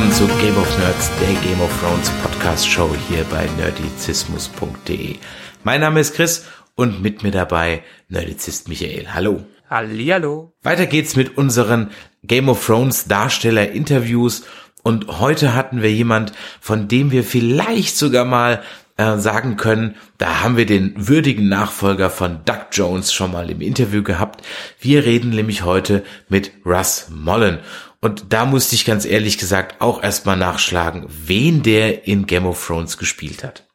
Willkommen zu Game of Nerds, der Game of Thrones Podcast Show hier bei nerdizismus.de. Mein Name ist Chris und mit mir dabei Nerdizist Michael. Hallo. Hallihallo. Weiter geht's mit unseren Game of Thrones Darsteller Interviews und heute hatten wir jemand, von dem wir vielleicht sogar mal äh, sagen können, da haben wir den würdigen Nachfolger von Doug Jones schon mal im Interview gehabt. Wir reden nämlich heute mit Russ Mollen. Und da musste ich ganz ehrlich gesagt auch erstmal nachschlagen, wen der in Game of Thrones gespielt hat.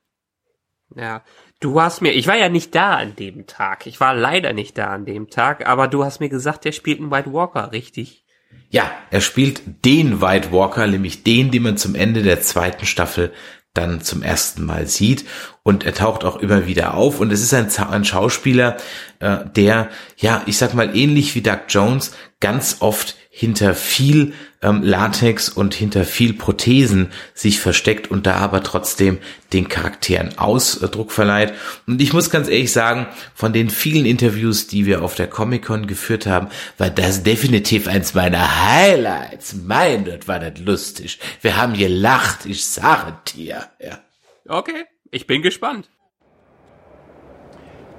Ja, du hast mir, ich war ja nicht da an dem Tag. Ich war leider nicht da an dem Tag, aber du hast mir gesagt, der spielt einen White Walker, richtig? Ja, er spielt den White Walker, nämlich den, den man zum Ende der zweiten Staffel dann zum ersten Mal sieht und er taucht auch immer wieder auf und es ist ein, ein Schauspieler, äh, der, ja, ich sag mal ähnlich wie Doug Jones ganz oft hinter viel ähm, Latex und hinter viel Prothesen sich versteckt und da aber trotzdem den Charakteren Ausdruck verleiht. Und ich muss ganz ehrlich sagen, von den vielen Interviews, die wir auf der Comic-Con geführt haben, war das definitiv eins meiner Highlights. Mein, das war das lustig. Wir haben gelacht, ich sage dir. Ja. Okay, ich bin gespannt.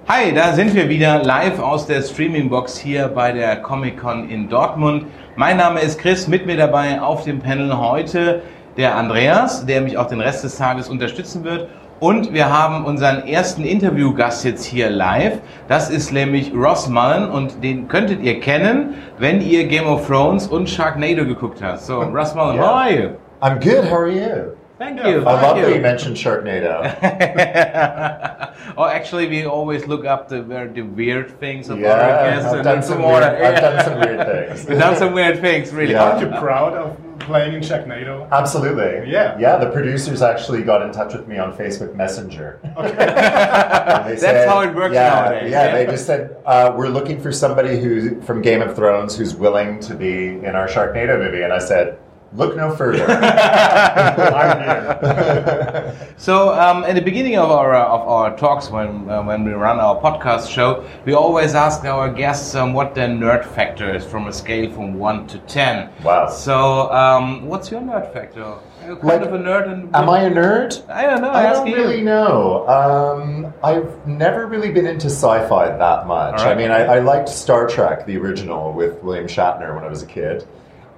Hi, da sind wir wieder live aus der Streaming-Box hier bei der Comic-Con in Dortmund. Mein Name ist Chris, mit mir dabei auf dem Panel heute der Andreas, der mich auch den Rest des Tages unterstützen wird. Und wir haben unseren ersten Interviewgast jetzt hier live. Das ist nämlich Ross Mullen und den könntet ihr kennen, wenn ihr Game of Thrones und Sharknado geguckt habt. So, Ross Mullen, Yeah. how are you? I'm good. How are you? Thank you. I love thank that you. you mentioned Sharknado. oh, actually, we always look up the, very- the weird things of our yeah, guests I've and done then some some more. weird, I've done some weird things. We've done some weird things, really. Yeah. Aren't you proud of playing in Sharknado? Absolutely. Yeah. Yeah, the producers actually got in touch with me on Facebook Messenger. And they That's said- how it works yeah, nowadays, Yeah, yeah. they just said, uh, we're looking for somebody who from Game of Thrones who's willing to be in our Sharknado movie. And I said, look no further. So, um, at the beginning of our uh, of our talks, when uh, when we run our podcast show, we always ask our guests um, what their nerd factor is from a scale from one to ten. Wow. So, um, what's your nerd factor? Kind Like, of a nerd? And Am I a nerd? I don't know. I ask don't you. really know. Um, I've never really been into sci-fi that much. Right. I mean, I, I liked Star Trek, the original, with William Shatner when I was a kid.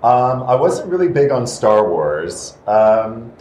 Um, I wasn't really big on Star Wars. Um,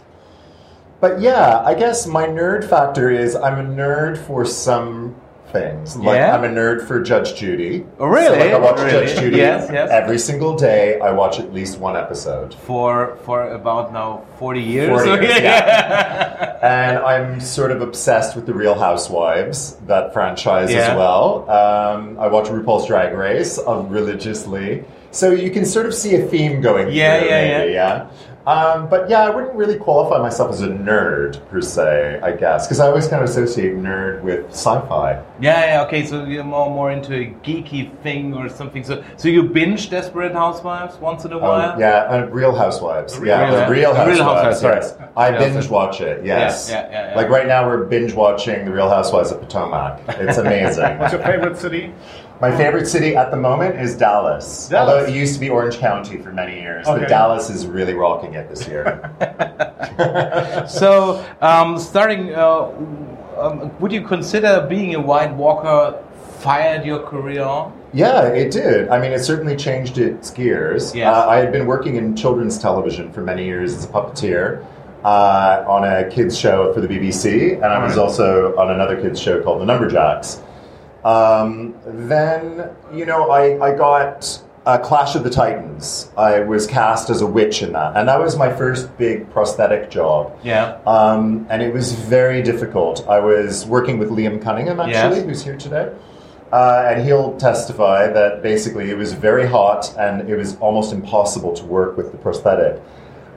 but yeah, I guess my nerd factor is I'm a nerd for some things. Like Yeah? I'm a nerd for Judge Judy. Oh, really? So, like, I watch Really? Judge Judy Yes, yes. every single day. I watch at least one episode. For for about now forty years. 40 years, and I'm sort of obsessed with the Real Housewives, that franchise Yeah. as well. Um, I watch RuPaul's Drag Race uh, religiously, so you can sort of see a theme going. Yeah, through, yeah, maybe, yeah. Um, but yeah, I wouldn't really qualify myself as a nerd per se, I guess, because I always kind of associate nerd with sci-fi. Yeah, yeah, okay, so you're more more into a geeky thing or something. So so you binge Desperate Housewives once in a while? Um, yeah, uh, Real Housewives. Yeah, Real- the Real The Real Housewives. Housewives, yes. yes. I binge watch it. Yes. Yeah, yeah, yeah, yeah. Like right now, we're binge watching the Real Housewives of Potomac. It's amazing. What's your favorite city? My favorite city at the moment is Dallas. Dallas. Although it used to be Orange County for many years, Okay. but Dallas is really rocking it this year. So, um, starting, uh, um, would you consider being a White Walker fired your career on? Yeah, it did. I mean, it certainly changed its gears. Yes. Uh, I had been working in children's television for many years as a puppeteer uh, on a kids show for the BBC, and I was also on another kids show called The Numberjacks. Um, then, you know, I, I got uh, Clash of the Titans. I was cast as a witch in that, and that was my first big prosthetic job. Yeah. Um, and it was very difficult. I was working with Liam Cunningham, actually, Yes. who's here today. Uh, and he'll testify that basically it was very hot and it was almost impossible to work with the prosthetic.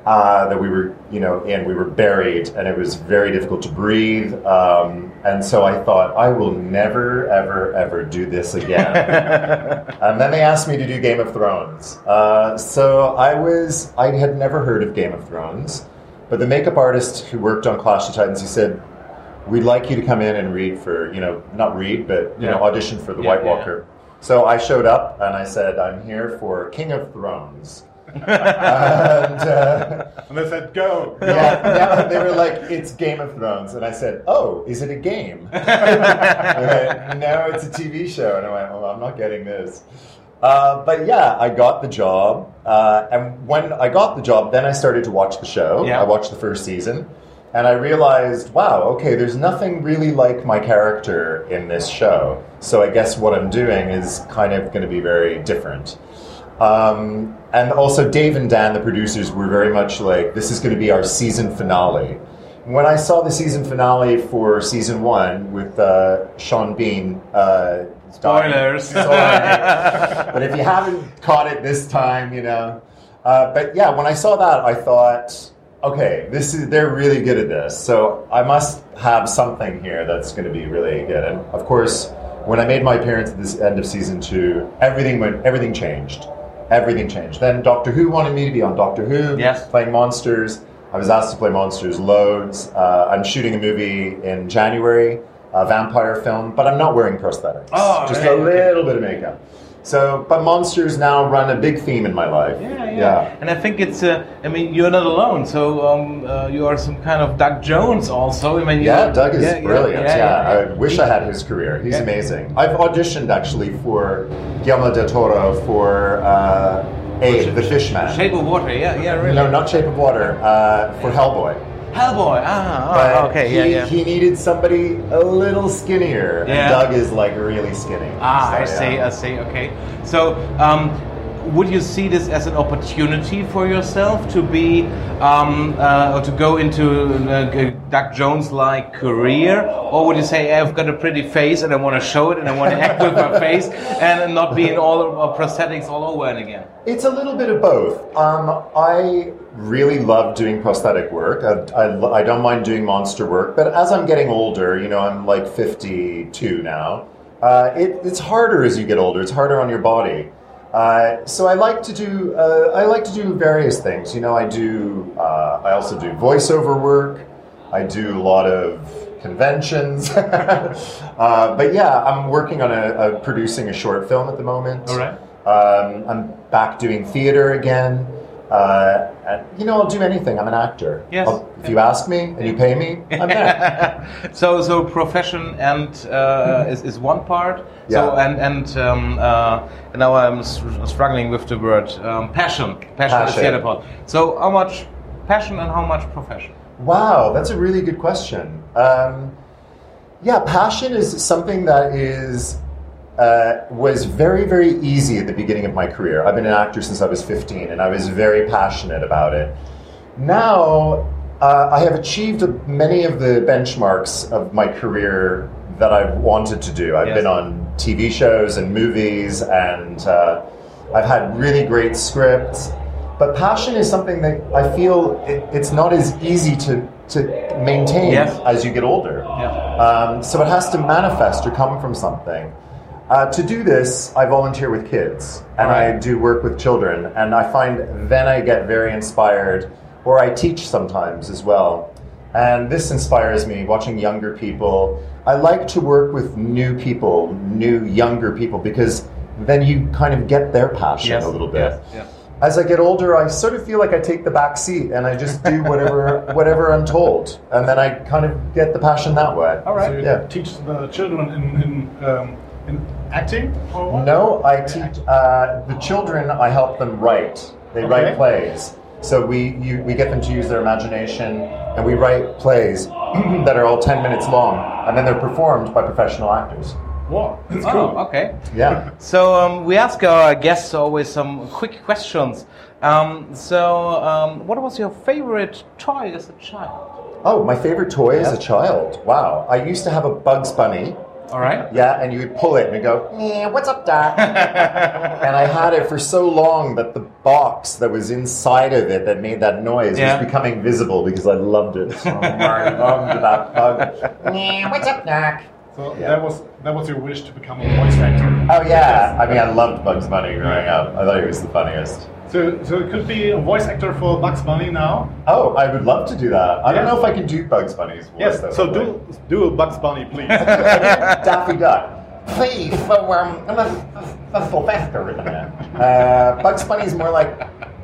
Uh, that we were, you know, in. We were buried, and it was very difficult to breathe. Um, and so I thought, I will never, ever, ever do this again. and then they asked me to do Game of Thrones. Uh, so I was, I had never heard of Game of Thrones, but the makeup artist who worked on Clash of Titans, he said, "We'd like you to come in and read for, you know, not read, but you know, audition for the Yeah, White yeah. Walker." So I showed up and I said, "I'm here for King of Thrones." And uh, And they said, go. yeah, yeah, they were like, "It's Game of Thrones," and I said, "Oh, is it a game?" no, it's a TV show, and I went, "Oh, I'm not getting this." Uh, but yeah, I got the job, uh, and when I got the job, then I started to watch the show. Yeah. I watched the first season, and I realized, wow, okay, there's nothing really like my character in this show. So I guess what I'm doing is kind of going to be very different. Um, and also, Dave and Dan, the producers, were very much like, this is going to be our season finale. When I saw the season finale for season one with uh, Sean Bean, uh, Spoilers. Sorry. but if you haven't caught it this time, you know. Uh, but yeah, when I saw that, I thought, okay, this is they're really good at this. So I must have something here that's going to be really good. And of course, when I made my appearance at this end of season two, everything went, everything changed. Everything changed. Then Doctor Who wanted me to be on Doctor Who, Yes. playing monsters. I was asked to play monsters loads. Uh, I'm shooting a movie in January, a vampire film, but I'm not wearing prosthetics. Oh, just right, a little bit of makeup. So, but monsters now run a big theme in my life. Yeah, yeah, And I think it's, uh, I mean, you're not alone. So um, uh, you are some kind of Doug Jones also. I mean, you- Yeah, Doug is yeah, yeah, brilliant. yeah, Yeah, yeah. I wish I had his career. He's Yeah. amazing. I've auditioned actually for Guillermo del Toro for uh, Abe, the Fishman. Shape of Water, yeah, yeah, really. No, not Shape of Water. Uh, for Hellboy. Hellboy, ah, But oh, okay, he, yeah, yeah. he needed somebody a little skinnier, Yeah. and Doug is like really skinny. Ah, So, I see. I see. Okay. So, um, would you see this as an opportunity for yourself to be, um, uh, or to go into a Doug Jones-like career, or would you say I've got a pretty face and I want to show it and I want to act with my face and not be in all uh, prosthetics all over and again? It's a little bit of both. Um, I really love doing prosthetic work. I, I, I don't mind doing monster work, but as I'm getting older, you know, I'm like 52 now. Uh, it, it's harder as you get older. It's harder on your body. Uh, so I like to do. Uh, I like to do various things. You know, I do. Uh, I also do voiceover work. I do a lot of conventions. uh, but yeah, I'm working on a, a producing a short film at the moment. All right. Um, I'm back doing theater again. Uh, and, you know, I'll do anything. I'm an actor. Yes. I'll- if you ask me and you pay me, I'm there. so, so profession and uh, is, is one part. So, Yeah. and and um, uh, now I'm struggling with the word um, passion. Passion, is the Passion. other part. So, how much passion and how much profession? Wow, that's a really good question. Um, yeah, passion is something that is uh, was very very easy at the beginning of my career. I've been an actor since I was 15, and I was very passionate about it. Now uh, I have achieved many of the benchmarks of my career that I've wanted to do. I've Yes. been on TV shows and movies, and uh, I've had really great scripts. But passion is something that I feel it, it's not as easy to, to maintain Yes. as you get older. Yeah. Um, so it has to manifest or come from something. Uh, to do this, I volunteer with kids and I do work with children, and I find then I get very inspired, or I teach sometimes as well. And this inspires me watching younger people. I like to work with new people, new, younger people, because then you kind of get their passion Yes, a little bit. yes, yes. As I get older, I sort of feel like I take the back seat and I just do whatever whatever I'm told, and then I kind of get the passion that way. All right. So you Yeah. teach the children in, in, um, in acting or what? No, I teach uh, the children. I help them write. They Okay. write plays. So we you, we get them to use their imagination, and we write plays that are all ten minutes long, and then they're performed by professional actors. Wow, that's Oh, cool. okay. Yeah. So um, we ask our guests always some quick questions. Um, so, um, what was your favorite toy as a child? Oh, my favorite toy as a child. Wow. I used to have a Bugs Bunny All right. Yeah, and you would pull it and it'd go, "Eh, what's up, Doc? and I had it for so long that the box that was inside of it that made that noise Yeah. was becoming visible because I loved it. So I loved that bug. "Eh, what's up, Doc? So Yeah. that was that was your wish to become a voice actor. Oh yeah, I mean I loved Bugs Bunny growing up. I thought he was the funniest. So so it could be a voice actor for Bugs Bunny now. Oh, I would love to do that. I don't know if I can do Bugs Bunny's voice. Yes. though. So do do a Bugs Bunny, please. Daffy Duck. Please, so um, I'm a, a Sylvester in there. Uh, Bugs Bunny's more like,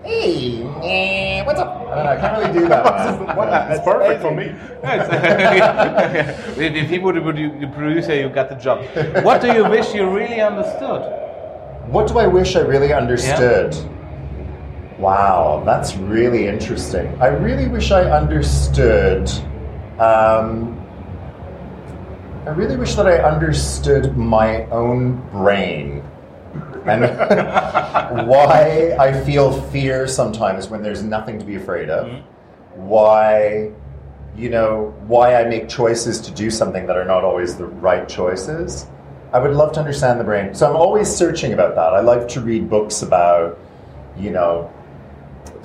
hey, eh, what's up? I don't know. I can't really do that one. That's perfect for me. if if he would be the producer, you got the job. What do you wish you really understood? What do I wish I really understood? Wow, that's really interesting. I really wish I understood. Um, I really wish that I understood my own brain and why I feel fear sometimes when there's nothing to be afraid of. Why, you know, why I make choices to do something that are not always the right choices. I would love to understand the brain. So I'm always searching about that. I like to read books about, you know,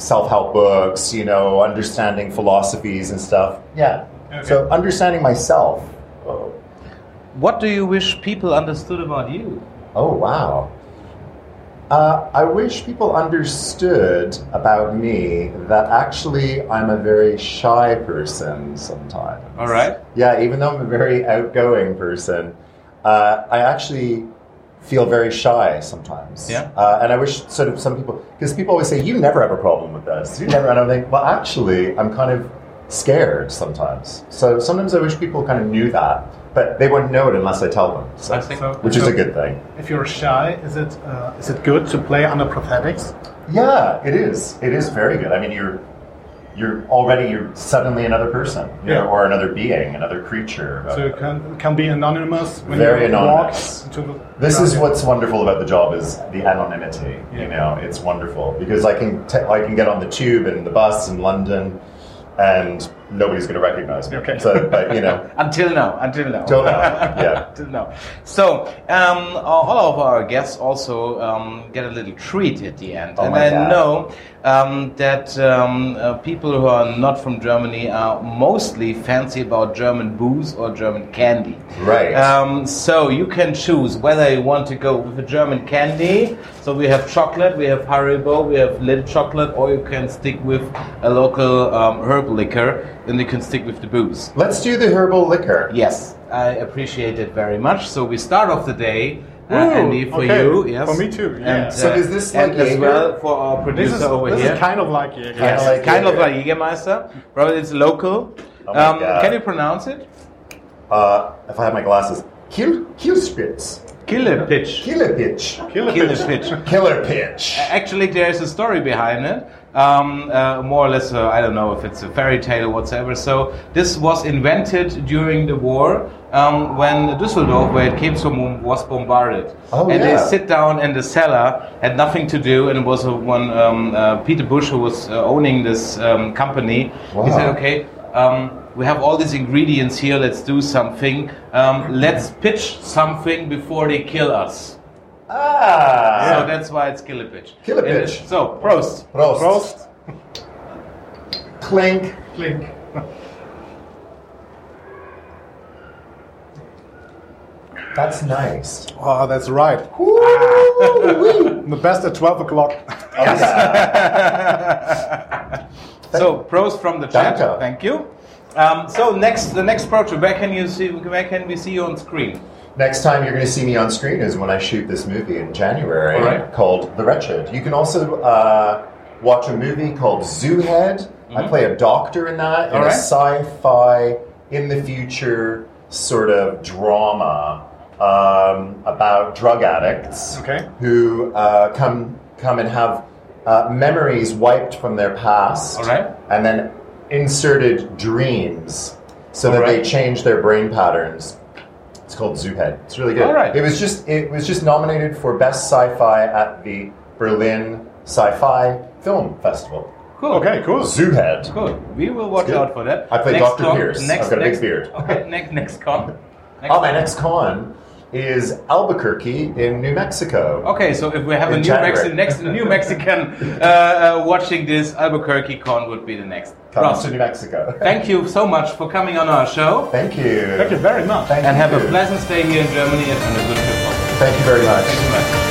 self help books, you know, understanding philosophies and stuff. Yeah. Okay. So understanding myself. Oh, What do you wish people understood about you? oh wow. Uh, I wish people understood about me that actually I'm a very shy person sometimes. All right. Yeah, even though I'm a very outgoing person, uh, I actually feel very shy sometimes. Yeah. Uh, and I wish sort of some people, because people always say, you never have a problem with this. You never, and I'm like, well, actually, I'm kind of scared sometimes. So sometimes I wish people kind of knew that, but they wouldn't know it unless I tell them. So, I think- So- which is a good thing. If you're shy, is it uh, is it good to play under prosthetics? Yeah, it is. It is very good. I mean, you're you're already you're suddenly another person, you know, Yeah. or another being, another creature. So you can it can be anonymous when Very you anonymous. walk into the. This is what's wonderful about the job is the anonymity. Yeah. You know, it's wonderful because I can t- I can get on the tube and the bus in London, and nobody's going to recognize me. Okay. So, but you know, Until now, until now. Till now, yeah. until now. So, um, all of our guests also um, get a little treat at the end. Oh and I God. know um, that um, uh, people who are not from Germany are mostly fancy about German booze or German candy. Right. Um, so you can choose whether you want to go with a German candy. So we have chocolate, we have Haribo, we have little chocolate, or you can stick with a local um, herb liquor, and you can stick with the booze. let's do the herbal liquor. Yes, I appreciate it very much. So we start off the day, uh, Andy, for okay. you. Yes, For me too, yeah. And, So uh, is this and like as well for our This producer is over this here? is kind of like yeah, Kinda Yes, like kind of like Jägermeister, but it's local. Oh um, can you pronounce it? Uh, if I have my glasses, Kill Killspitz, Killer pitch. Killer pitch, Killer Killer pitch. pitch. Killer pitch. Actually, there's a story behind it. Um, uh, more or less, uh, I don't know if it's a fairy tale or whatsoever. So this was invented during the war um, when Düsseldorf, where it came from, was bombarded. Oh, and yeah. they sit down in the cellar, had nothing to do, and it was uh, one um, uh, Peter Bush who was uh, owning this um, company. Wow. He said, "Okay." Um, we have all these ingredients here. Let's do something. Um, let's pitch something before they kill us. Ah. So that's why it's Killer Pitch. Killer And So, Prost. Prost. Prost. Clink. Clink. That's nice. Oh, that's right. The best at twelve o'clock. So, Prost from the chat. Danke. Thank you. Um, so next, the next project. Where can you see? Where can we see you on screen? Next time you're going to see me on screen is when I shoot this movie in January right. called The Wretched. You can also uh, watch a movie called Zoo Head. I play a doctor in that, in Mm-hmm. A sci-fi, in the future sort of drama um, about drug addicts Okay. who uh, come come and have uh, memories wiped from their past, right. and then inserted dreams so All that they change their brain patterns. It's called Zoohead. It's really good. All right. It was just it was just nominated for best sci-fi at the Berlin Sci-Fi Film Festival. Cool. Okay, cool. Zoohead. Cool. We will watch out for that. I play Next Dr. con- Pierce. Next, I've got a big next, beard. Okay. Next, next con. Oh, my next con is Albuquerque in New Mexico. Okay, so if we have a new January. Mexican, next New Mexican uh, uh, watching this, Albuquerque con would be the next. Comes Ross, to New Mexico. thank you so much for coming on our show, Thank you. Thank you very much. Thank and have a pleasant stay here in Germany and a good trip. Thank you very much. Thank you very much.